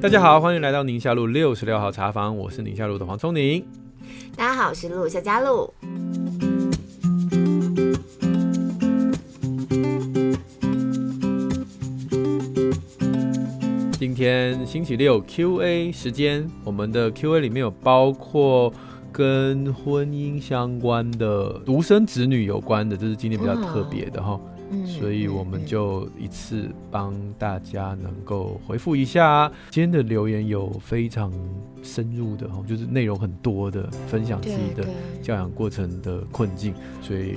大家好，欢迎来到宁夏路六十六号茶房，我是宁夏路的黄聪宁。大家好，我是陆夏佳璐。今天星期六 Q&A 时间，我们的 Q&A 里面有包括跟婚姻相关的、独生子女有关的，这是今天比较特别的哈。哦所以我们就一次帮大家能够回复一下。今天的留言有非常深入的，就是内容很多的，分享自己的教养过程的困境，所以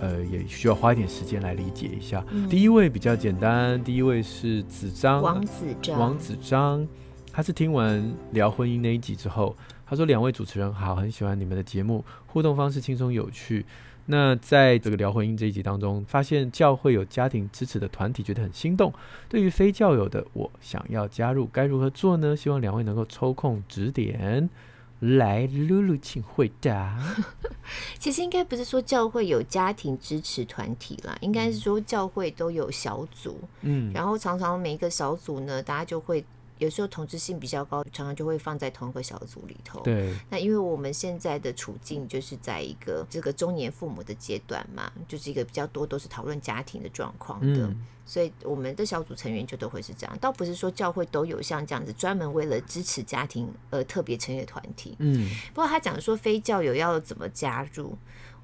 呃也需要花一点时间来理解一下。第一位比较简单，第一位是子章，王子章，王子章，他是听完聊婚姻那一集之后，他说两位主持人好，很喜欢你们的节目，互动方式轻松有趣。那在这个聊婚姻这一集当中，发现教会有家庭支持的团体，觉得很心动。对于非教友的，我想要加入，该如何做呢？希望两位能够抽空指点。来，露露，请回答。其实应该不是说教会有家庭支持团体啦，应该是说教会都有小组。嗯，然后常常每一个小组呢，大家就会。有时候同质性比较高，常常就会放在同一个小组里头。对。那因为我们现在的处境就是在一个这个中年父母的阶段嘛，就是一个比较多都是讨论家庭的状况的，嗯、所以我们的小组成员就都会是这样。倒不是说教会都有像这样子专门为了支持家庭而特别成立的团体。嗯。不过他讲说非教友要怎么加入，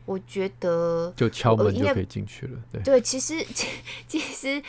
我觉得就敲门就可以进去了。对。对，其实 其实。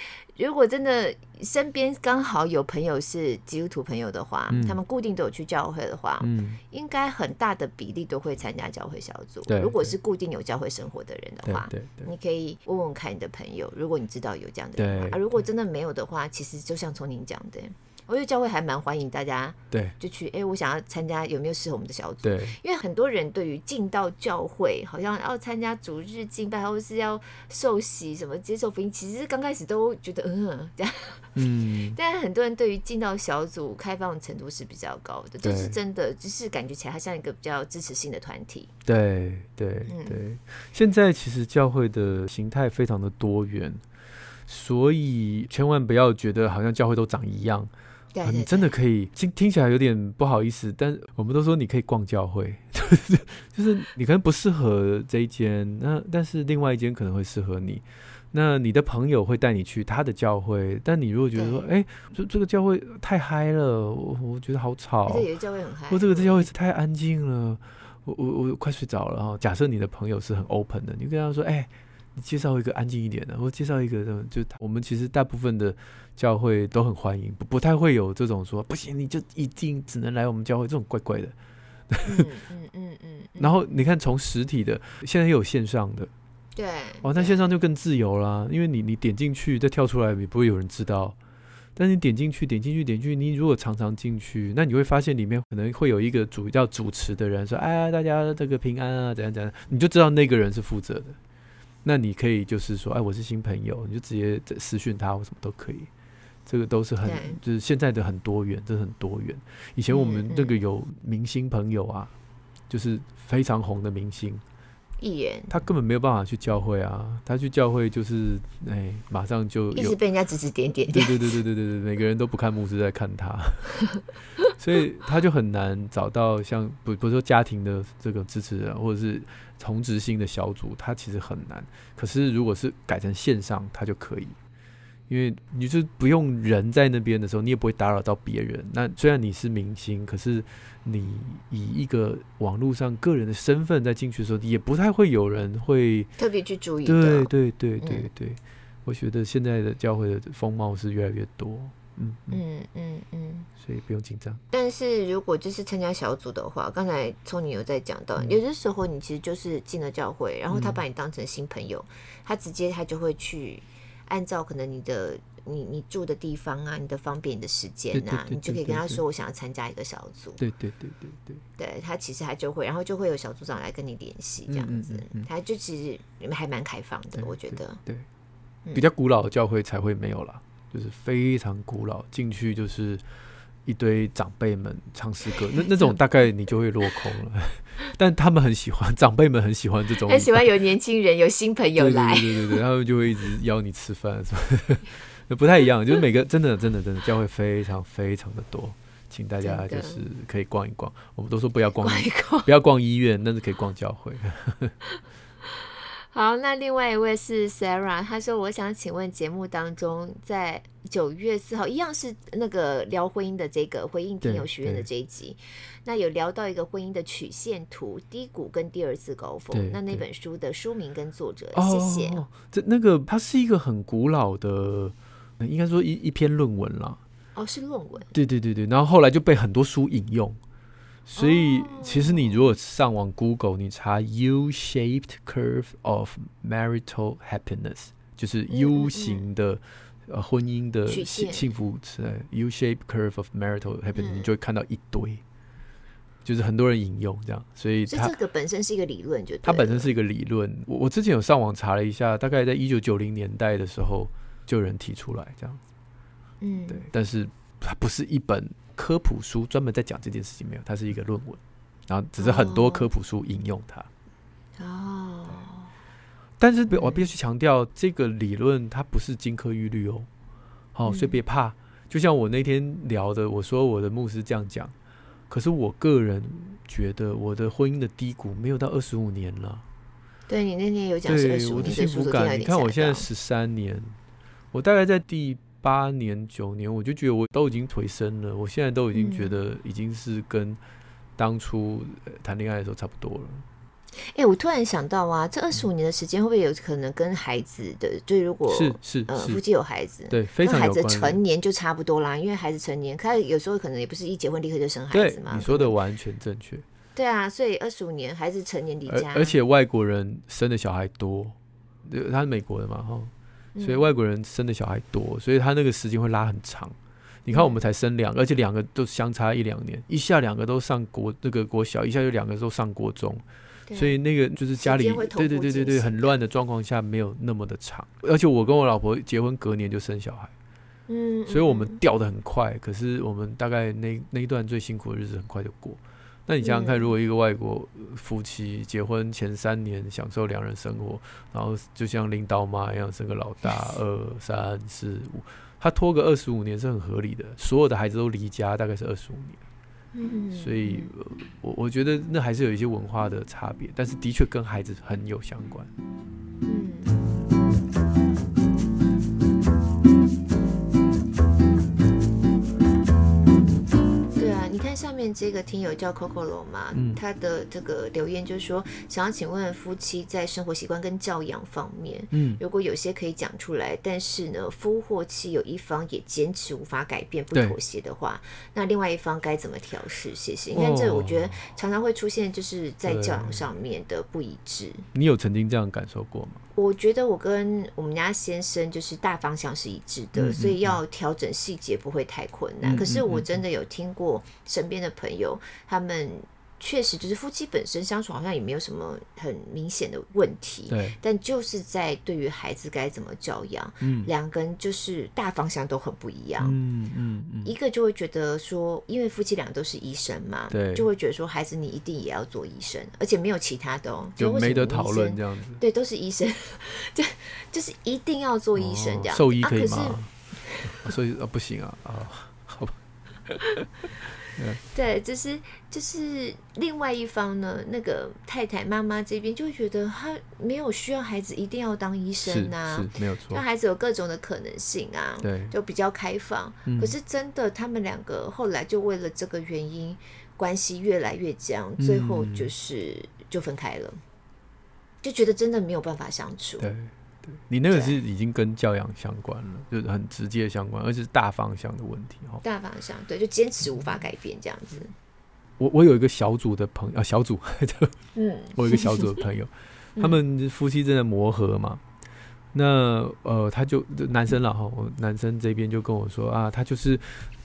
如果真的身边刚好有朋友是基督徒朋友的话，嗯、他们固定都有去教会的话，嗯、应该很大的比例都会参加教会小组。如果是固定有教会生活的人的话，对对对，你可以问问看你的朋友，如果你知道有这样的人如果真的没有的话，其实就像从您讲的。我觉得教会还蛮欢迎大家，对，就去哎，我想要参加，有没有适合我们的小组？对，因为很多人对于进到教会，好像要参加主日敬拜，或是要受洗什么接受福音，其实刚开始都觉得嗯这样，嗯，但是很多人对于进到小组开放的程度是比较高的，就是真的，就是感觉起来它像一个比较支持性的团体。对对对，现在其实教会的形态非常的多元，所以千万不要觉得好像教会都长一样。啊、你真的可以听听起来有点不好意思，但我们都说你可以逛教会，就是你可能不适合这一间，那但是另外一间可能会适合你。那你的朋友会带你去他的教会，但你如果觉得说，哎对，这这个教会太嗨了，我我觉得好吵，这个教会很嗨，或这个这教会是太安静了，我我我快睡着了哈。假设你的朋友是很 open 的，你跟他说，哎。你介绍一个安静一点的，或介绍一个，就我们其实大部分的教会都很欢迎，不不太会有这种说不行，你就一定只能来我们教会这种怪怪的。嗯嗯嗯嗯。然后你看，从实体的，现在又有线上的，对，哦，那线上就更自由啦，因为你你点进去再跳出来也不会有人知道，但是你点进去点进去点进去，你如果常常进去，那你会发现里面可能会有一个主要主持的人说，哎呀，大家这个平安啊，怎样怎样，你就知道那个人是负责的。那你可以就是说，哎，我是新朋友，你就直接私讯他或什么都可以，这个都是很，就是现在的很多元，这是很多元。以前我们那个有明星朋友啊，嗯嗯、就是非常红的明星艺人，他根本没有办法去教会啊，他去教会就是哎，马上就一直被人家指指点点，对对对对对对对，每个人都不看牧师在看他，所以他就很难找到像不不是说家庭的这个支持人，或者是。同职性的小组，他其实很难。可是如果是改成线上，他就可以，因为你就不用人在那边的时候，你也不会打扰到别人。那虽然你是明星，可是你以一个网络上个人的身份在进去的时候，也不太会有人会特别去注意。对对对对对，嗯、我觉得现在的教会的风貌是越来越多。嗯嗯嗯嗯，所以不用紧张。但是如果就是参加小组的话，刚才聪你有在讲到，嗯、有的时候你其实就是进了教会，然后他把你当成新朋友，嗯、他直接他就会去按照可能你的你你住的地方啊，你的方便你的时间啊，你就可以跟他说我想要参加一个小组。对对对对对，对他其实他就会，然后就会有小组长来跟你联系这样子，嗯嗯嗯、他就其实还蛮开放的，我觉得。对，比较古老的教会才会没有啦。就是非常古老，进去就是一堆长辈们唱诗歌，那那种大概你就会落空了。但他们很喜欢，长辈们很喜欢这种，很喜欢有年轻人、有新朋友来，对对对对，他们就会一直邀你吃饭，什么不太一样。就是每个真的真的真的教会非常非常的多，请大家就是可以逛一逛。我们都说不要逛，逛一逛，不要逛医院，但是可以逛教会。好，那另外一位是 Sarah，她说：“我想请问节目当中，在九月四号一样是那个聊婚姻的这个回应听友许愿的这一集，那有聊到一个婚姻的曲线图，低谷跟第二次高峰。那那本书的书名跟作者，谢谢。哦，这那个它是一个很古老的，应该说一一篇论文啦。哦，是论文。对对对对，然后后来就被很多书引用。”所以，其实你如果上网 Google，你查 U-shaped curve of marital happiness，就是 U 型的呃婚姻的幸幸福词，U-shaped curve of marital happiness，你就会看到一堆，就是很多人引用这样。所以它，所以这个本身是一个理论，就它本身是一个理论。我我之前有上网查了一下，大概在一九九零年代的时候，就有人提出来这样。嗯，对，但是它不是一本。科普书专门在讲这件事情没有，它是一个论文，然后只是很多科普书引用它。哦，但是我必须强调，这个理论它不是金科玉律哦。好，所以别怕。就像我那天聊的，我说我的牧师这样讲，可是我个人觉得我的婚姻的低谷没有到二十五年了。对，你那天有讲是二十五年，我的幸福感，你看我现在十三年，我大概在第。八年九年，我就觉得我都已经腿生了。我现在都已经觉得已经是跟当初谈恋爱的时候差不多了。哎、欸，我突然想到啊，这二十五年的时间会不会有可能跟孩子的？就如果是是呃夫妻有孩子，对，非常。孩子成年就差不多啦，因为孩子成年，他有时候可能也不是一结婚立刻就生孩子嘛。你说的完全正确。对啊，所以二十五年孩子成年离家，而且外国人生的小孩多，他是美国的嘛，哈。所以外国人生的小孩多，所以他那个时间会拉很长。你看我们才生两个，而且两个都相差一两年，一下两个都上国那个国小，一下就两个都上国中，所以那个就是家里对对对对对很乱的状况下没有那么的长。而且我跟我老婆结婚隔年就生小孩，嗯，所以我们掉的很快。可是我们大概那那一段最辛苦的日子很快就过。那你想想看，如果一个外国夫妻结婚前三年享受两人生活，然后就像领导妈一样生个老大，二三四五，他拖个二十五年是很合理的。所有的孩子都离家，大概是二十五年。嗯，所以我我觉得那还是有一些文化的差别，但是的确跟孩子很有相关。嗯。下面这个听友叫 Coco 罗嘛，嗯、他的这个留言就是说，想要请问夫妻在生活习惯跟教养方面，嗯，如果有些可以讲出来，但是呢，夫或妻有一方也坚持无法改变、不妥协的话，那另外一方该怎么调试？谢谢。你看，这我觉得常常会出现，就是在教养上面的不一致。你有曾经这样感受过吗？我觉得我跟我们家先生就是大方向是一致的，嗯嗯嗯，所以要调整细节不会太困难。可是我真的有听过身边的朋友，他们。确实，就是夫妻本身相处好像也没有什么很明显的问题，对。但就是在对于孩子该怎么教养，嗯，两个人就是大方向都很不一样，嗯嗯嗯。一个就会觉得说，因为夫妻两个都是医生嘛，对，就会觉得说，孩子你一定也要做医生，而且没有其他的哦，就没得讨论这样子。对，都是医生，就就是一定要做医生这样。兽医可以吗？所以啊，不行啊啊，好吧。对，就是就是另外一方呢，那个太太妈妈这边就会觉得他没有需要孩子一定要当医生啊，是，是没有错，让孩子有各种的可能性啊，对，就比较开放。嗯、可是真的，他们两个后来就为了这个原因，关系越来越僵，最后就是就分开了，嗯、就觉得真的没有办法相处。对。你那个是已经跟教养相关了，就是很直接相关，而且是大方向的问题哈。大方向对，就坚持无法改变这样子。我我有一个小组的朋友啊，小组，嗯，我有一个小组的朋友，他们夫妻正在磨合嘛。那呃，他就男生了哈，我男生这边就跟我说啊，他就是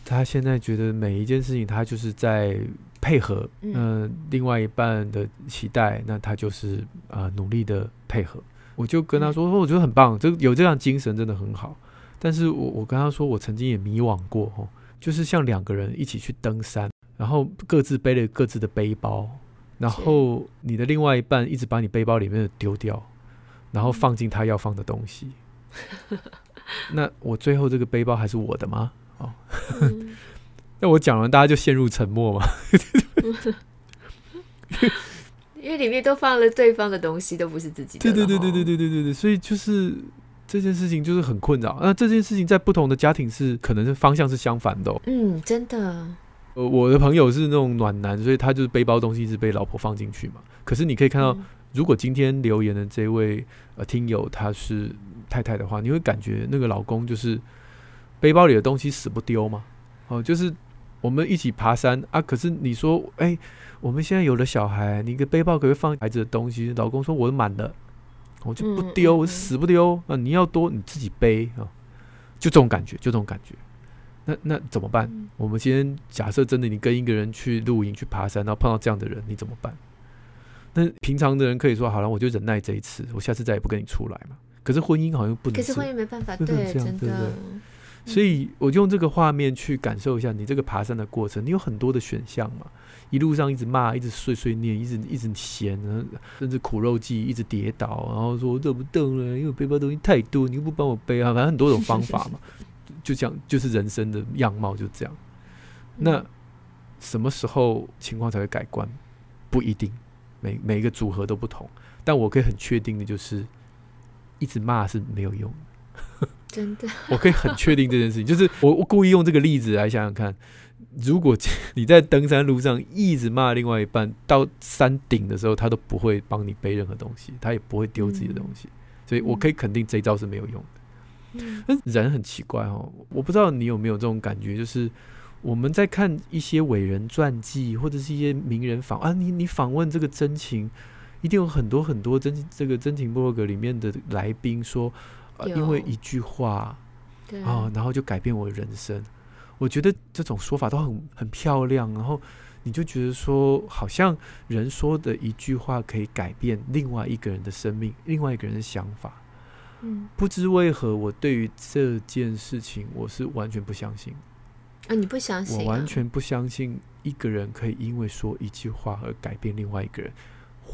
他现在觉得每一件事情他就是在配合，嗯、呃，另外一半的期待，那他就是啊、呃、努力的配合。我就跟他说说，我觉得很棒，这有这样精神真的很好。但是我我跟他说，我曾经也迷惘过，就是像两个人一起去登山，然后各自背了各自的背包，然后你的另外一半一直把你背包里面的丢掉，然后放进他要放的东西。那我最后这个背包还是我的吗？哦，那我讲完，大家就陷入沉默嘛。因为里面都放了对方的东西，都不是自己的。对对对对对对对对对，所以就是这件事情就是很困扰。那这件事情在不同的家庭是可能是方向是相反的哦。嗯，真的。呃，我的朋友是那种暖男，所以他就是背包东西是被老婆放进去嘛。可是你可以看到，如果今天留言的这位呃听友他是太太的话，你会感觉那个老公就是背包里的东西死不丢吗？哦，就是我们一起爬山啊。可是你说，哎。我们现在有了小孩，你个背包可以放孩子的东西。老公说我满了，我就不丢，我死不丢啊！你要多你自己背啊，就这种感觉，就这种感觉。那那怎么办？嗯、我们今天假设真的你跟一个人去露营去爬山，然后碰到这样的人，你怎么办？那平常的人可以说好了，我就忍耐这一次，我下次再也不跟你出来嘛。可是婚姻好像不能，可是婚姻没办法，对，真的。对对对所以我就用这个画面去感受一下你这个爬山的过程，你有很多的选项嘛。一路上一直骂，一直碎碎念，一直一直嫌，甚至苦肉计，一直跌倒，然后说我走不动了，因为背包东西太多，你又不帮我背啊，反正很多种方法嘛。就这样，就是人生的样貌就这样。那什么时候情况才会改观？不一定，每每一个组合都不同。但我可以很确定的就是，一直骂是没有用的。真的，我可以很确定这件事情，就是我我故意用这个例子来想想看。如果你在登山路上一直骂另外一半，到山顶的时候，他都不会帮你背任何东西，他也不会丢自己的东西，所以我可以肯定这一招是没有用的。人很奇怪哦，我不知道你有没有这种感觉，就是我们在看一些伟人传记或者是一些名人访啊，你你访问这个真情，一定有很多很多真这个真情部落格里面的来宾说，啊，因为一句话，啊，然后就改变我的人生。我觉得这种说法都很很漂亮，然后你就觉得说，好像人说的一句话可以改变另外一个人的生命，另外一个人的想法。嗯，不知为何，我对于这件事情我是完全不相信。啊，你不相信啊？我完全不相信一个人可以因为说一句话而改变另外一个人。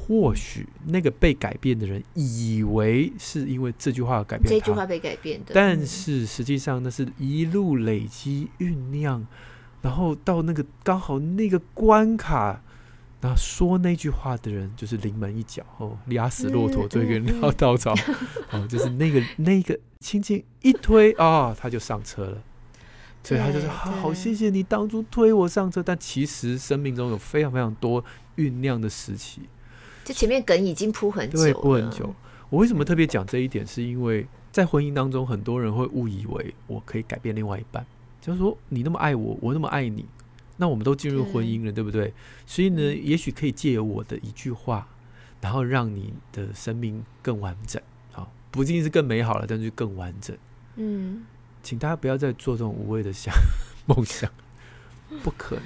或许那个被改变的人以为是因为这句话改变，这句话被改变的，但是实际上那是一路累积酝酿，然后到那个刚好那个关卡，然后说那句话的人就是临门一脚。哦，压死骆驼最后一根稻草哦，就是那个那个轻轻一推啊、哦，他就上车了，所以他就说好，好谢谢你当初推我上车，但其实生命中有非常非常多酝酿的时期。就前面梗已经铺很久，对，铺很久。我为什么特别讲这一点？是因为在婚姻当中，很多人会误以为我可以改变另外一半，就是说你那么爱我，我那么爱你，那我们都进入婚姻了，对，对不对？所以呢，也许可以借由我的一句话，然后让你的生命更完整，好，不仅仅是更美好了，但是更完整。嗯，请大家不要再做这种无谓的想 梦想，不可能，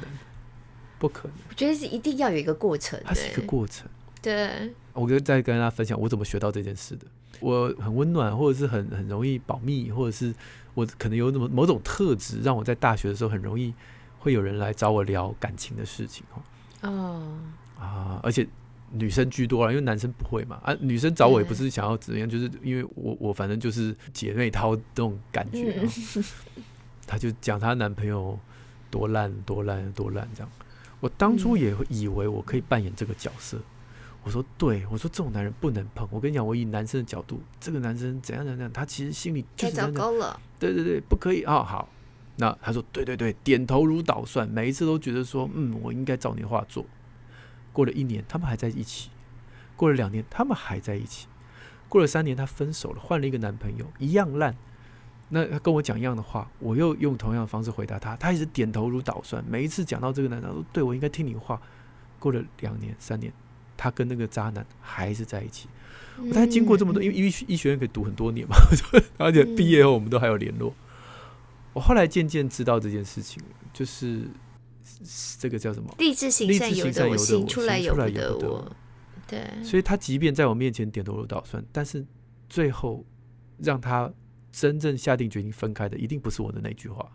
不可能。我觉得是一定要有一个过程，它是一个过程。对，我就再跟大家分享我怎么学到这件事的。我很温暖，或者是很很容易保密，或者是我可能有那么某种特质，让我在大学的时候很容易会有人来找我聊感情的事情哦。啊，而且女生居多了，因为男生不会嘛。啊，女生找我也不是想要怎么样，就是因为我我反正就是姐妹淘这种感觉。嗯、她就讲她男朋友多烂多烂多烂这样。我当初也以为我可以扮演这个角色。我说对，我说这种男人不能碰。我跟你讲，我以男生的角度，这个男生怎样怎样，他其实心里太糟糕了。对对对，不可以啊、哦！好，那他说对对对，点头如捣蒜，每一次都觉得说，嗯，我应该照你的话做。过了一年，他们还在一起；过了两年，他们还在一起；过了三年，他分手了，换了一个男朋友，一样烂。那他跟我讲一样的话，我又用同样的方式回答他，他一直点头如捣蒜。每一次讲到这个男生，说对我应该听你话。过了两年、三年。他跟那个渣男还是在一起。我才经过这么多，因为医医学院可以读很多年嘛，而且毕业后我们都还有联络。我后来渐渐知道这件事情，就是这个叫什么？励志行善由得我，行出来由不得我。对，所以他即便在我面前点头如捣蒜，但是最后让他真正下定决心分开的，一定不是我的那句话。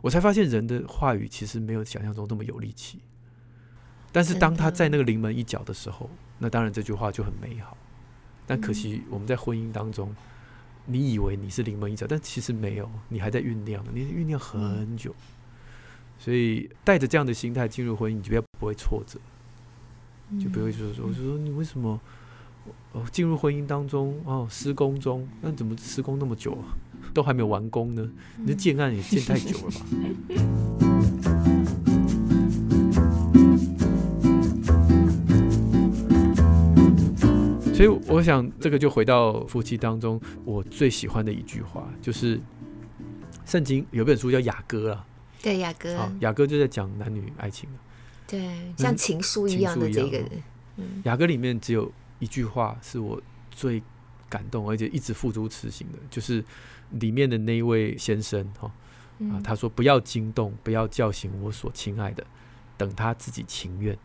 我才发现人的话语其实没有想象中那么有力气。但是当他在那个临门一脚的时候，那当然这句话就很美好。但可惜我们在婚姻当中，你以为你是临门一脚，但其实没有，你还在酝酿，你酝酿很久。所以带着这样的心态进入婚姻，你就不会挫折，就不会说说，我就说你为什么？哦，进入婚姻当中哦，施工中，那怎么施工那么久啊？都还没有完工呢？你的建案也建太久了吧？所以我想，这个就回到夫妻当中，我最喜欢的一句话，就是圣经有本书叫雅歌啊。对，雅歌。好，雅歌就在讲男女爱情。对，像情书一样的这个。嗯雅歌里面只有。一句话是我最感动，而且一直付诸实行的，就是里面的那一位先生哈啊，他说：“不要惊动，不要叫醒我所亲爱的，等他自己情愿。”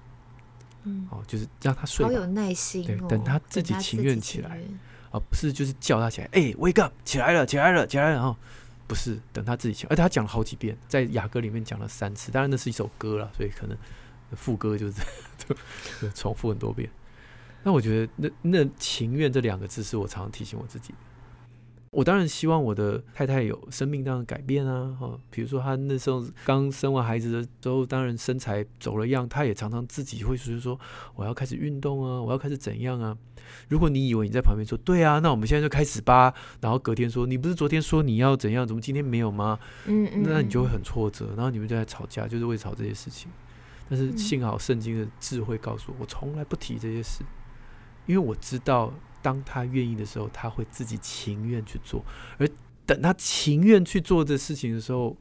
嗯，哦，就是让他睡。好有耐心，对，等他自己情愿起来，而不是就是叫他起来，哎，wake up，起来了，起来了，起来了，哈，不是等他自己起来，而且他讲了好几遍，在雅歌里面讲了三次，当然那是一首歌了，所以可能副歌就是 就重复很多遍。那我觉得那，那那情愿这两个字是我常常提醒我自己的。我当然希望我的太太有生命当中改变啊，哈，比如说她那时候刚生完孩子的时候，当然身材走了样，她也常常自己会说说我要开始运动啊，我要开始怎样啊。如果你以为你在旁边说对啊，那我们现在就开始吧，然后隔天说你不是昨天说你要怎样，怎么今天没有吗？嗯嗯，那你就会很挫折，然后你们就在吵架，就是为吵这些事情。但是幸好圣经的智慧告诉我，我从来不提这些事。因为我知道，当他愿意的时候，他会自己情愿去做；而等他情愿去做这事情的时候，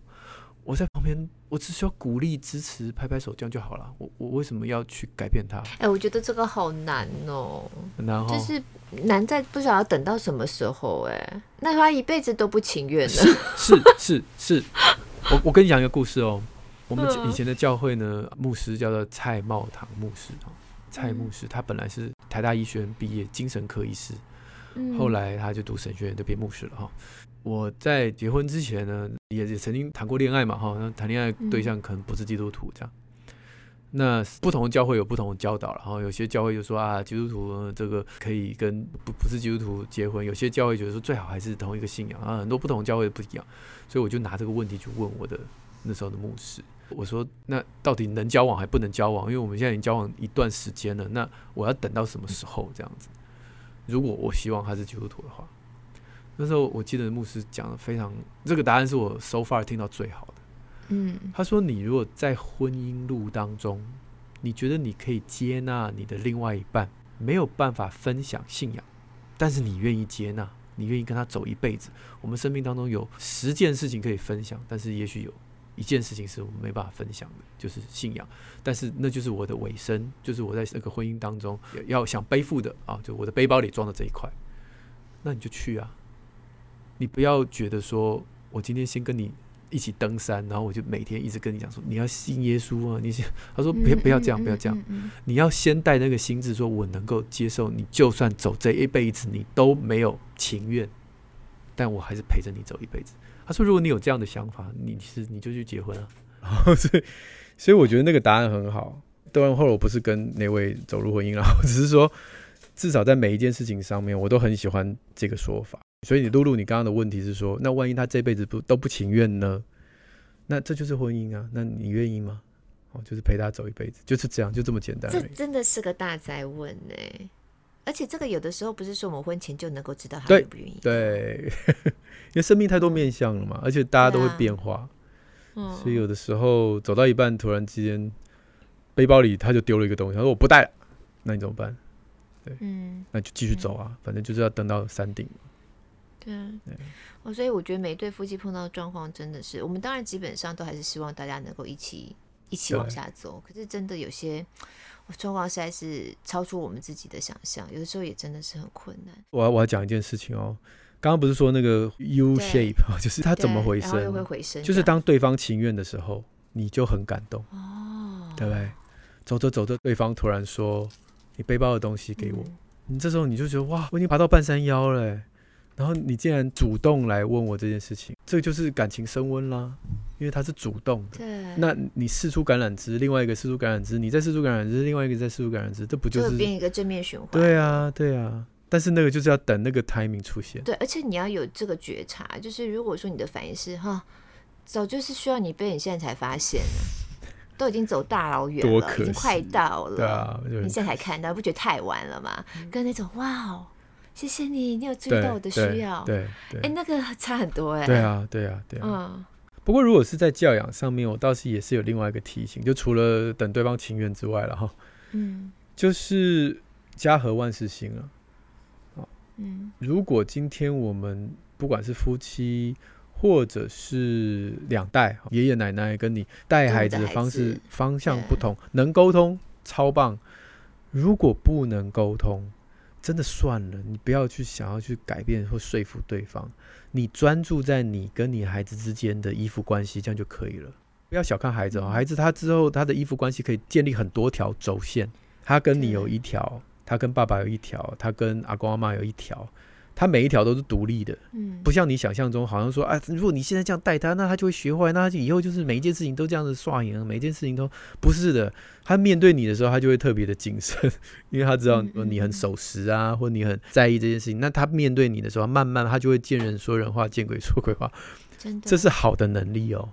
我在旁边，我只需要鼓励、支持、拍拍手，这样就好了。我我为什么要去改变他？哎、欸，我觉得这个好难哦，很难哦，就是难在不晓得要等到什么时候。哎，那他一辈子都不情愿了。是是是是，我我跟你讲一个故事哦。我们以前的教会呢，牧师叫做蔡茂堂牧师。蔡牧师，他本来是台大医学院毕业，精神科医师，后来他就读神学院，就变牧师了哈。我在结婚之前呢，也也曾经谈过恋爱嘛哈，那谈恋爱对象可能不是基督徒这样。那不同的教会有不同的教导然后，有些教会就说啊，基督徒这个可以跟不不是基督徒结婚，有些教会觉得说最好还是同一个信仰啊，很多不同的教会不一样，所以我就拿这个问题去问我的那时候的牧师。我说：“那到底能交往还不能交往？因为我们现在已经交往一段时间了，那我要等到什么时候这样子？如果我希望他是基督徒的话，那时候我记得牧师讲的非常，这个答案是我 so far 听到最好的。嗯，他说：你如果在婚姻路当中，你觉得你可以接纳你的另外一半没有办法分享信仰，但是你愿意接纳，你愿意跟他走一辈子。我们生命当中有十件事情可以分享，但是也许有。”一件事情是我们没办法分享的，就是信仰。但是那就是我的尾声，就是我在这个婚姻当中要想背负的啊，就我的背包里装的这一块。那你就去啊，你不要觉得说我今天先跟你一起登山，然后我就每天一直跟你讲说你要信耶稣啊。你先他说别不要这样，不要这样，你要先带那个心智，说我能够接受你，就算走这一辈子你都没有情愿，但我还是陪着你走一辈子。他说：“如果你有这样的想法，你是你就去结婚啊。”所以，所以我觉得那个答案很好。当然，后来我不是跟那位走入婚姻了，我只是说，至少在每一件事情上面，我都很喜欢这个说法。所以，你露露，你刚刚的问题是说，那万一他这辈子不都不情愿呢？那这就是婚姻啊？那你愿意吗？哦，就是陪他走一辈子，就是这样，就这么简单。这真的是个大灾问呢。而且这个有的时候不是说我们婚前就能够知道他愿不愿意。对，因为生命太多面相了嘛，而且大家都会变化，嗯，所以有的时候走到一半，突然之间背包里他就丢了一个东西，他说我不带了，那你怎么办？对，嗯，那就继续走啊，反正就是要登到山顶。对，我所以我觉得每一对夫妻碰到的状况真的是，我们当然基本上都还是希望大家能够一起一起往下走，可是真的有些。状况实在是超出我们自己的想象，有的时候也真的是很困难。我要我要讲一件事情哦，刚刚不是说那个 U shape 啊，就是它怎么回升？又会回升，就是当对方情愿的时候，你就很感动哦，对不对？走着走着，对方突然说：“你背包的东西给我。嗯”你这时候你就觉得哇，我已经爬到半山腰了，然后你竟然主动来问我这件事情，这就是感情升温啦。因为它是主动的。对，那你试出橄榄枝，另外一个试出橄榄枝，你再试出橄榄枝，另外一个再试出橄榄枝，这不就是变一个正面循环？对啊，对啊。但是那个就是要等那个 timing 出现。对，而且你要有这个觉察，就是如果说你的反应是哈，早就是需要你被，你现在才发现呢，都已经走大老远了，已经快到了，对啊，你现在才看到，不觉得太晚了吗？跟那种哇哦。谢谢你，你有注意到我的需要，对对，哎、欸，那个差很多哎、欸。对啊，对啊，对啊。嗯。不过如果是在教养上面，我倒是也是有另外一个提醒，就除了等对方情愿之外了哈。嗯。就是家和万事兴啊。嗯。如果今天我们不管是夫妻，或者是两代，爷爷奶奶跟你带孩子的方式方向不同，能沟通超棒。如果不能沟通，真的算了，你不要去想要去改变或说服对方，你专注在你跟你孩子之间的依附关系，这样就可以了。不要小看孩子哦，孩子他之后他的依附关系可以建立很多条轴线，他跟你有一条，他跟爸爸有一条，他跟阿公阿妈有一条。他每一条都是独立的，嗯，不像你想象中，好像说，哎，如果你现在这样带他，那他就会学坏，那他就以后就是每一件事情都这样子刷赢，每一件事情都不是的。他面对你的时候，他就会特别的谨慎，因为他知道你很守时啊，或你很在意这件事情。那他面对你的时候，慢慢他就会见人说人话，见鬼说鬼话。真的，这是好的能力哦。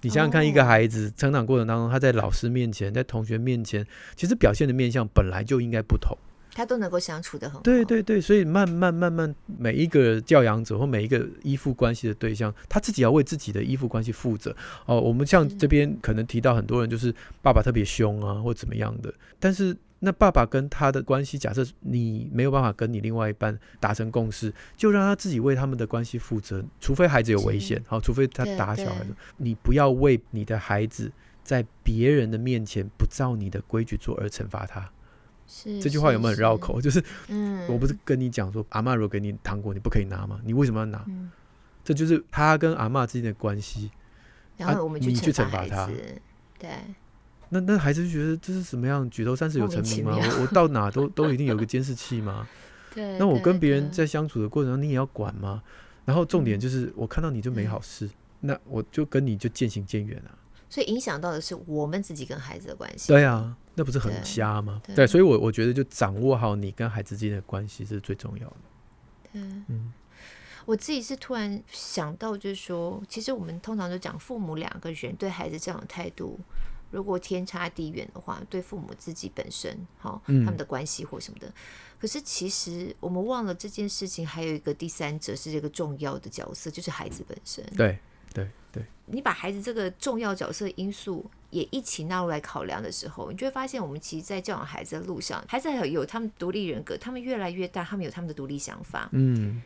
你想想看，一个孩子成长过程当中，他在老师面前，在同学面前，其实表现的面相本来就应该不同。他都能够相处的很好。对对对，所以慢慢慢慢，每一个教养者或每一个依附关系的对象，他自己要为自己的依附关系负责。哦，我们像这边可能提到很多人，就是爸爸特别凶啊，或怎么样的。但是那爸爸跟他的关系，假设你没有办法跟你另外一半达成共识，就让他自己为他们的关系负责。除非孩子有危险，好，除非他打小孩子，你不要为你的孩子在别人的面前不照你的规矩做而惩罚他。这句话有没有很绕口？就是，嗯，我不是跟你讲说，阿嬷如果给你糖果，你不可以拿吗？你为什么要拿？嗯、这就是他跟阿嬷之间的关系。然后我们去惩罚他，对。那那孩子就觉得这是什么样？举头三尺有神明吗？我我到哪都都一定有个监视器吗？对。那我跟别人在相处的过程中，你也要管吗？然后重点就是，我看到你就没好事，嗯、那我就跟你就渐行渐远啊。所以影响到的是我们自己跟孩子的关系。对啊，那不是很瞎吗？对，对，所以我我觉得就掌握好你跟孩子之间的关系是最重要的。对，嗯，我自己是突然想到，就是说，其实我们通常都讲父母两个人对孩子这样的态度，如果天差地远的话，对父母自己本身，好，他们的关系或什么的。嗯、可是其实我们忘了这件事情，还有一个第三者是这个重要的角色，就是孩子本身。对。对对，你把孩子这个重要角色因素也一起纳入来考量的时候，你就会发现，我们其实，在教养孩子的路上，孩子还有有他们独立人格，他们越来越大，他们有他们的独立想法。嗯，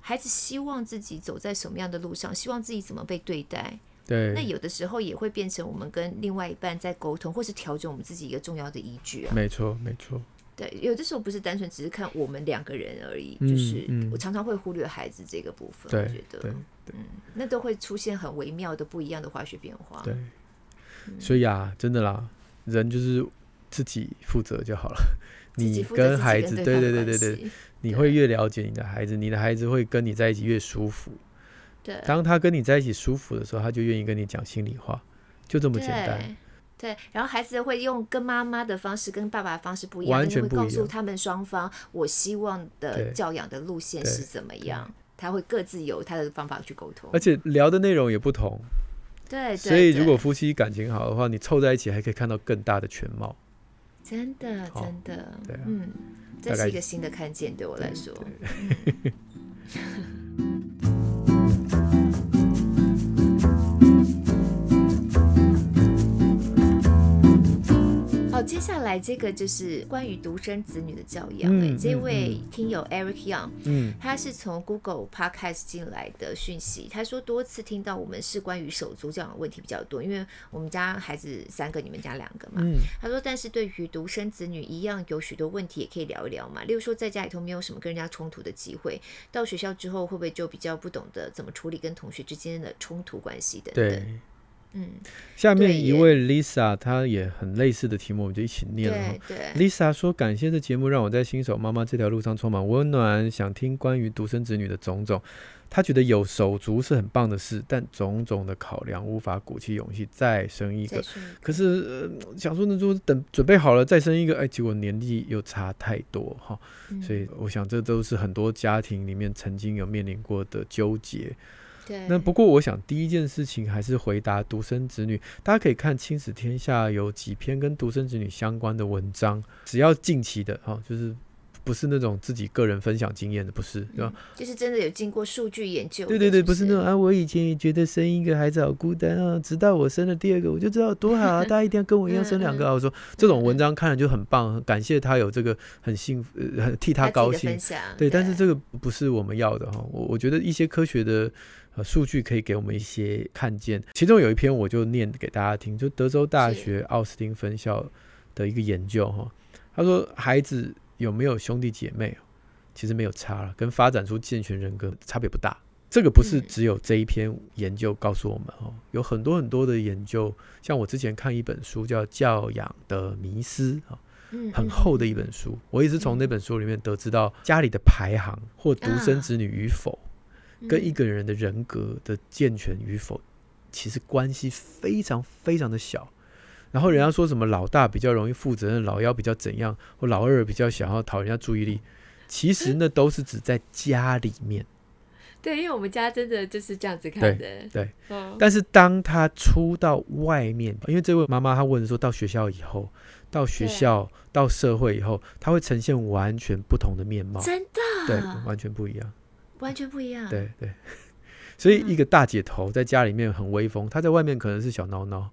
孩子希望自己走在什么样的路上，希望自己怎么被对待。对，那有的时候也会变成我们跟另外一半在沟通，或是调整我们自己一个重要的依据啊。没错，没错。对，有的时候不是单纯只是看我们两个人而已，嗯、就是我常常会忽略孩子这个部分。对我觉得，嗯，那都会出现很微妙的不一样的化学变化。对，所以啊，真的啦，人就是自己负责就好了。你跟孩子，对对对对对，你会越了解你的孩子，你的孩子会跟你在一起越舒服。对，当他跟你在一起舒服的时候，他就愿意跟你讲心里话，就这么简单。对，然后孩子会用跟妈妈的方式跟爸爸的方式不一样，完全不一样，会告诉他们双方，我希望的教养的路线是怎么样，他会各自有他的方法去沟通，而且聊的内容也不同。对，对，所以如果夫妻感情好的话，你凑在一起还可以看到更大的全貌。真的，真的，对啊，嗯，这是一个新的看见，对我来说。接下来这个就是关于独生子女的教养。嗯、这位听友 Eric Young，嗯，他是从 Google Podcast 进来的讯息。他说多次听到我们是关于手足教养问题比较多，因为我们家孩子三个，你们家两个嘛。嗯、他说，但是对于独生子女一样有许多问题，也可以聊一聊嘛。例如说，在家里头没有什么跟人家冲突的机会，到学校之后会不会就比较不懂得怎么处理跟同学之间的冲突关系等等。嗯，下面一位 Lisa，她也很类似的题目，我们就一起念了。对对，Lisa 说：“感谢这节目，让我在新手妈妈这条路上充满温暖。想听关于独生子女的种种。她觉得有手足是很棒的事，但种种的考量无法鼓起勇气再生一个。可是、呃、想说呢，就等准备好了再生一个，哎，结果年纪又差太多哈。所以我想这都是很多家庭里面曾经有面临过的纠结。”那不过，我想第一件事情还是回答独生子女。大家可以看《亲子天下》有几篇跟独生子女相关的文章，只要近期的哈，就是不是那种自己个人分享经验的，不是，对吧？就是真的有经过数据研究。对对对，不是那种啊，我以前也觉得生一个孩子好孤单啊，直到我生了第二个，我就知道多好啊，大家一定要跟我一样生两个啊。我说这种文章看了就很棒，很感谢他有这个很幸福，很替他高兴。对，但是这个不是我们要的哈。我我觉得一些科学的。数据可以给我们一些看见，其中有一篇我就念给大家听，就德州大学奥斯汀分校的一个研究哈，他说孩子有没有兄弟姐妹，其实没有差了，跟发展出健全人格差别不大。这个不是只有这一篇研究告诉我们哦，有很多很多的研究，像我之前看一本书叫《教养的迷失》啊，很厚的一本书，我也是从那本书里面得知到家里的排行或独生子女与否。跟一个人的人格的健全与否，其实关系非常非常的小。然后人家说什么老大比较容易负责任，老幺比较怎样，或老二比较想要讨人家注意力，其实那都是指在家里面。对，因为我们家真的就是这样子看的。对，对嗯、但是当他出到外面，因为这位妈妈她问说，到学校以后，到学校到社会以后，他会呈现完全不同的面貌。真的？对，完全不一样。完全不一样。对对，所以一个大姐头在家里面很威风，她在外面可能是小孬孬。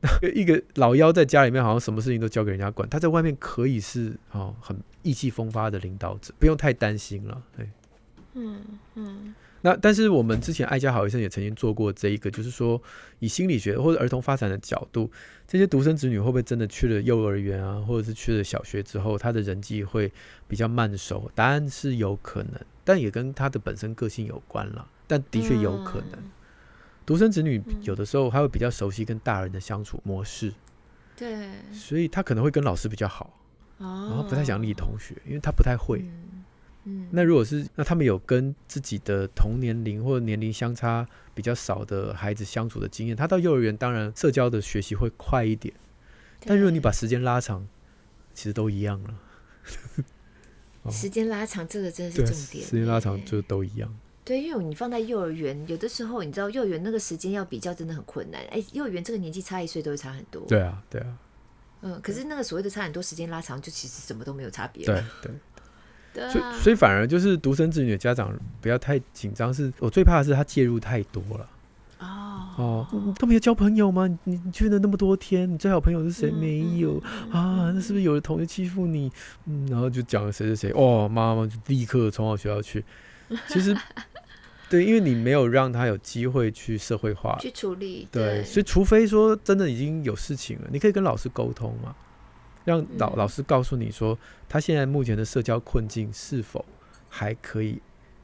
那一个老妖在家里面好像什么事情都交给人家管，她在外面可以是哦很意气风发的领导者，不用太担心了。对，嗯嗯。那但是我们之前爱家好医生也曾经做过这一个，就是说以心理学或者儿童发展的角度，这些独生子女会不会真的去了幼儿园啊，或者是去了小学之后，他的人际会比较慢熟？答案是有可能。但也跟他的本身个性有关了，但的确有可能，独生子女有的时候他会比较熟悉跟大人的相处模式，对，所以他可能会跟老师比较好，然后不太想理同学，因为他不太会。那如果是那他们有跟自己的同年龄或者年龄相差比较少的孩子相处的经验，他到幼儿园当然社交的学习会快一点，但如果你把时间拉长，其实都一样了。时间拉长，这个真的是重点。时间拉长就都一样。对，因为你放在幼儿园，有的时候你知道幼儿园那个时间要比较，真的很困难。哎，幼儿园这个年纪差一岁都会差很多。对啊，对啊。嗯，可是那个所谓的差很多，时间拉长就其实什么都没有差别。对对。对。所以所以反而就是独生子女的家长不要太紧张，是我最怕的是他介入太多了。哦，你都没有交朋友吗？你你去了那么多天，你最好朋友是谁？没有啊？那是不是有的同学欺负你？嗯，然后就讲了谁谁谁，哦，妈妈就立刻冲到学校去。其实，对，因为你没有让他有机会去社会化去处理，对，对，所以除非说真的已经有事情了，你可以跟老师沟通嘛，让老老师告诉你说，他现在目前的社交困境是否还可以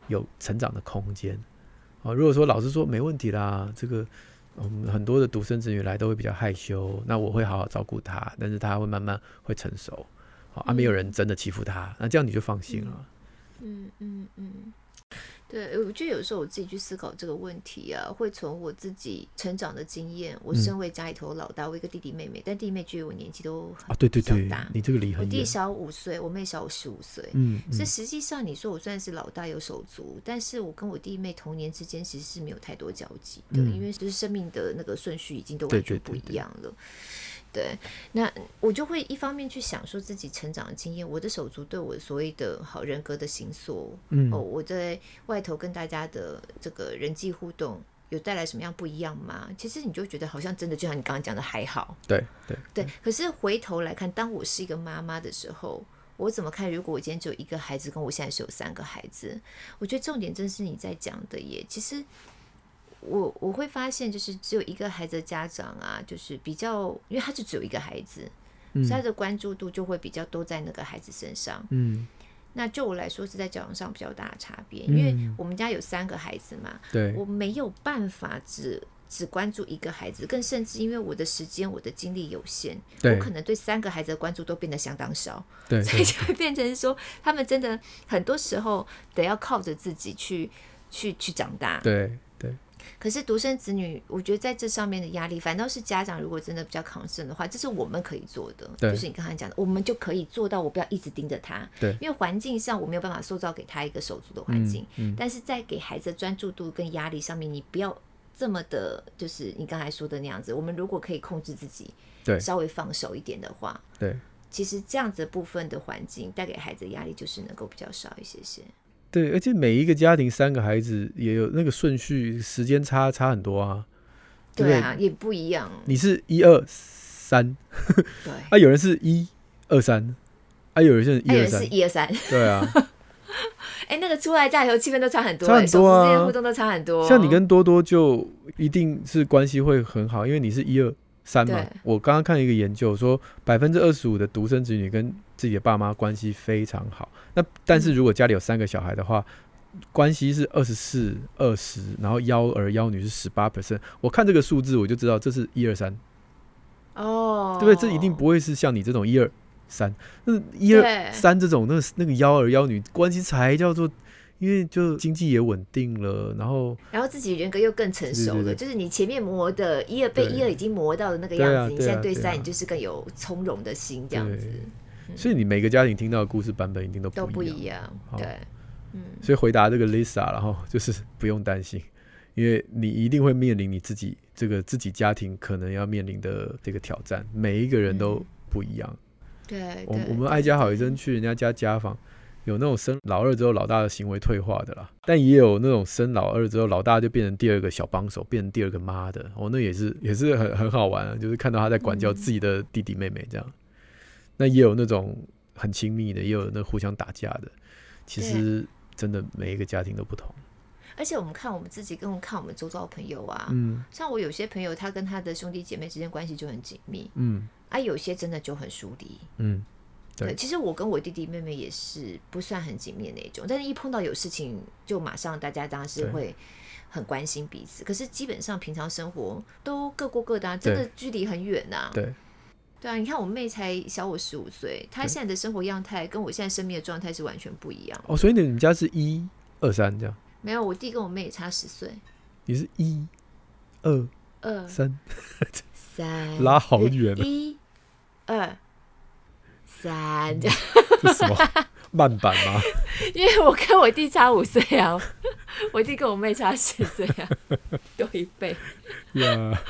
有成长的空间。啊，如果说老师说没问题啦，这个嗯很多的独生子女来都会比较害羞，那我会好好照顾他，但是他会慢慢会成熟，好啊，没有人真的欺负他，那这样你就放心了。嗯嗯嗯。嗯对，我觉得有时候我自己去思考这个问题啊，会从我自己成长的经验。我身为家里头老大，我一个弟弟妹妹，但弟弟妹距离我年纪都很啊，对对对，你这个离很。我弟小五岁，我妹小我十五岁。嗯，所以实际上你说我算是老大有手足，但是我跟我弟妹童年之间其实是没有太多交集的，因为就是生命的那个顺序已经都完全不一样了。对，那我就会一方面去想说自己成长的经验，我的手足对我所谓的好人格的形塑，嗯，哦，我在外头跟大家的这个人际互动有带来什么样不一样吗？其实你就觉得好像真的就像你刚刚讲的还好，对对对。可是回头来看，当我是一个妈妈的时候，我怎么看？如果我今天只有一个孩子，跟我现在是有三个孩子，我觉得重点正是你在讲的耶，其实。我我会发现，就是只有一个孩子的家长啊，就是比较，因为他就只有一个孩子，嗯、所以他的关注度就会比较多在那个孩子身上。嗯，那就我来说是在教养上比较大的差别，嗯、因为我们家有三个孩子嘛，对，我没有办法只只关注一个孩子，更甚至因为我的时间、我的精力有限，我可能对三个孩子的关注都变得相当少，对，所以就会变成说，他们真的很多时候得要靠着自己去去去长大。对。可是独生子女，我觉得在这上面的压力，反倒是家长如果真的比较抗生的话，这是我们可以做的。对就是你刚才讲的，我们就可以做到，我不要一直盯着他。对，因为环境上我没有办法塑造给他一个手足的环境，嗯嗯、但是在给孩子的专注度跟压力上面，你不要这么的，就是你刚才说的那样子。我们如果可以控制自己，对，稍微放手一点的话，对，其实这样子部分的环境带给孩子的压力就是能够比较少一些些。对，而且每一个家庭三个孩子也有那个顺序，时间差差很多啊。对，对啊，也不一样。你是一二三，对，啊，有人是一二三，啊，有人是一二三，是一二三，对啊。哎，那个出来家以后气氛都差很多，差很多啊，互动都差很多。像你跟多多就一定是关系会很好，因为你是一二三嘛。我刚刚看一个研究说，百分之二十五的独生子女跟自己的爸妈关系非常好。那但是如果家里有三个小孩的话，嗯、关系是二十四二十，然后幺儿幺女是十八 percent。我看这个数字，我就知道这是一二三。哦，对不对？这一定不会是像你这种一二三。那一二三这种，那那个幺儿幺女关系才叫做，因为就经济也稳定了，然后然后自己人格又更成熟了，对对对，就是你前面磨的一二被一二已经磨到的那个样子，你现在对三，你就是更有从容的心这样子。所以你每个家庭听到的故事版本一定都不一样，都不一样，对，嗯。所以回答这个 Lisa，然后就是不用担心，因为你一定会面临你自己这个自己家庭可能要面临的这个挑战，每一个人都不一样。对、我们爱家好医生去人家家家访，有那种生老二之后老大的行为退化的啦，但也有那种生老二之后老大就变成第二个小帮手，变成第二个妈的，哦，那也是也是很很好玩啊，就是看到他在管教自己的弟弟妹妹这样。嗯那也有那种很亲密的，也有那互相打架的。其实真的每一个家庭都不同。而且我们看我们自己，跟我们看我们周遭的朋友啊，嗯，像我有些朋友，他跟他的兄弟姐妹之间关系就很紧密，嗯，啊，有些真的就很疏离，嗯对，其实我跟我弟弟妹妹也是不算很紧密的那种，但是一碰到有事情，就马上大家当然是会很关心彼此。可是基本上平常生活都各过各的啊，真的距离很远呐，对。对啊，你看我妹才小我十五岁，她现在的生活样态跟我现在生命的状态是完全不一样。哦，所以你们家是一二三这样？没有，我弟跟我妹也差十岁。你是一二二三三，拉好远啊。一二三，这样这是 什么慢版吗？因为我跟我弟差五岁啊，我弟跟我妹差十岁啊，多一倍。呀，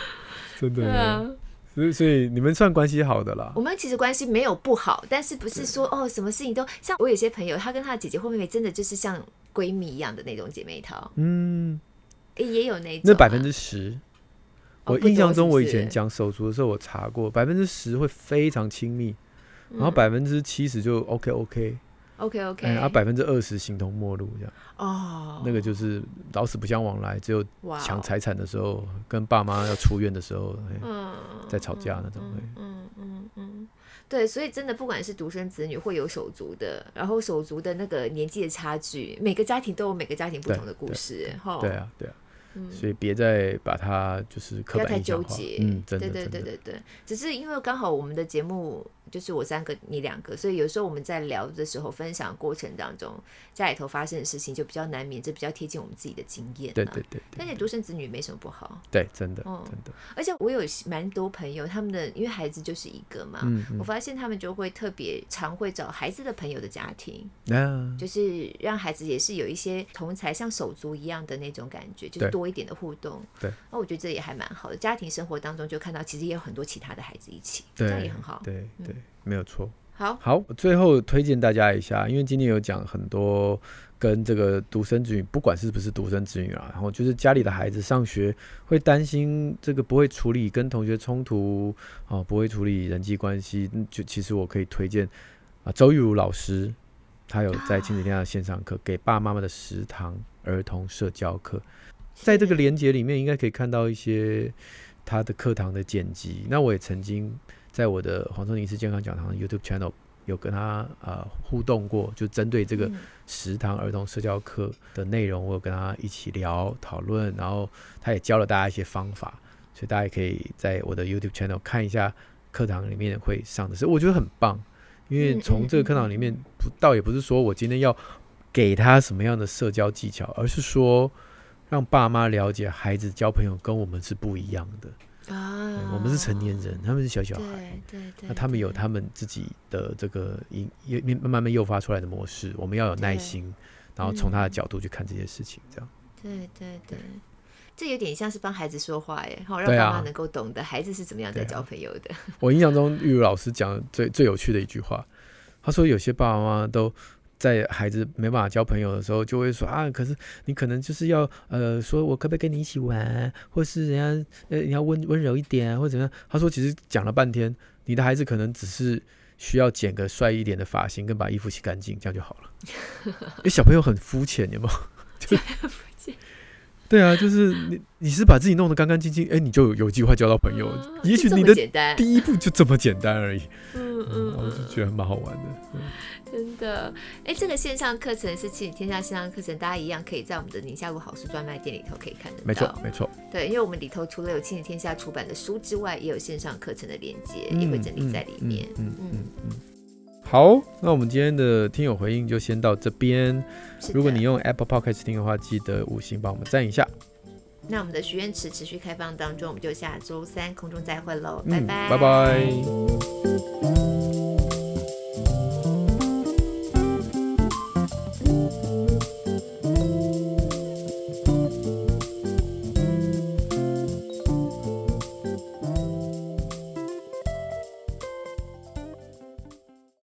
真的。所以，所以你们算关系好的啦。我们其实关系没有不好，但是不是说哦，什么事情都像我有些朋友，她跟她的姐姐或妹妹真的就是像闺蜜一样的那种姐妹淘。嗯，也有那种、啊。那百分之十，我印象中我以前讲手足的时候，我查过，百分之十会非常亲密，然后百分之七十就 OK OK。OK OK，然后百分之二十形同陌路这样。哦，那个就是老死不相往来，只有抢财产的时候.跟爸妈要出院的时候，嗯，在吵架那种，嗯嗯嗯嗯，对，所以真的不管是独生子女会有手足的，然后手足的那个年纪的差距，每个家庭都有每个家庭不同的故事，哈，对啊对啊。所以别再把它就是刻板印象化，不要太纠结。嗯，真的，对对对对对，只是因为刚好我们的节目就是我三个你两个，所以有时候我们在聊的时候，分享过程当中家里头发生的事情就比较难免，这比较贴近我们自己的经验。对对对，但是独生子女没什么不好。对，真的，嗯，真的。而且我有蛮多朋友，他们的因为孩子就是一个嘛，嗯嗯、我发现他们就会特别常会找孩子的朋友的家庭，啊、就是让孩子也是有一些同才像手足一样的那种感觉，就是多一点的互动。对，那我觉得这也还蛮好的。家庭生活当中就看到，其实也有很多其他的孩子一起，这样也很好。对对，对，没有错。好，好，最后推荐大家一下，因为今天有讲很多跟这个独生子女，不管是不是独生子女啊，然后就是家里的孩子上学会担心这个不会处理跟同学冲突啊，不会处理人际关系，就其实我可以推荐啊，周玉如老师，他有在亲子天下线上课，给爸爸妈妈的食堂儿童社交课。在这个连接里面，应该可以看到一些他的课堂的剪辑。那我也曾经在我的黄瑽宁医师健康讲堂的 YouTube channel 有跟他呃互动过，就针对这个食堂儿童社交课的内容，我有跟他一起聊讨论，然后他也教了大家一些方法，所以大家也可以在我的 YouTube channel 看一下课堂里面会上的事，我觉得很棒，因为从这个课堂里面不倒也不是说我今天要给他什么样的社交技巧，而是说让爸妈了解孩子交朋友跟我们是不一样的。啊，我们是成年人，他们是小小孩，对对对，那他们有他们自己的这个引慢慢慢诱发出来的模式，我们要有耐心，然后从他的角度去看这些事情，这样。对对对，这有点像是帮孩子说话耶，好让爸妈能够懂得孩子是怎么样在交朋友的。我印象中玉如老师讲的最最有趣的一句话，他说有些爸爸妈妈都。在孩子没办法交朋友的时候，就会说啊，可是你可能就是要呃，说我可不可以跟你一起玩，或是人家呃，你要温温柔一点，或者怎么样？他说，其实讲了半天，你的孩子可能只是需要剪个帅一点的发型，跟把衣服洗干净，这样就好了。因为小朋友很肤浅，有没有？就 对啊，就是你你是把自己弄得干干净净，哎，你就有有机会交到朋友。嗯、也许你的第一步就这么简单而已。嗯嗯，嗯，我就觉得蛮好玩的。嗯真的，哎，这个线上课程是亲子天下线上课程，大家一样可以在我们的宁夏路好书专卖店里头可以看得到。没错，没错。对，因为我们里头除了有亲子天下出版的书之外，也有线上课程的连接，也会整理在里面。嗯嗯嗯，嗯。好，那我们今天的听友回应就先到这边。如果你用 Apple Podcast 听的话，记得五星帮我们赞一下。那我们的许愿池持续开放当中，我们就下周三空中再会喽，拜拜，拜拜。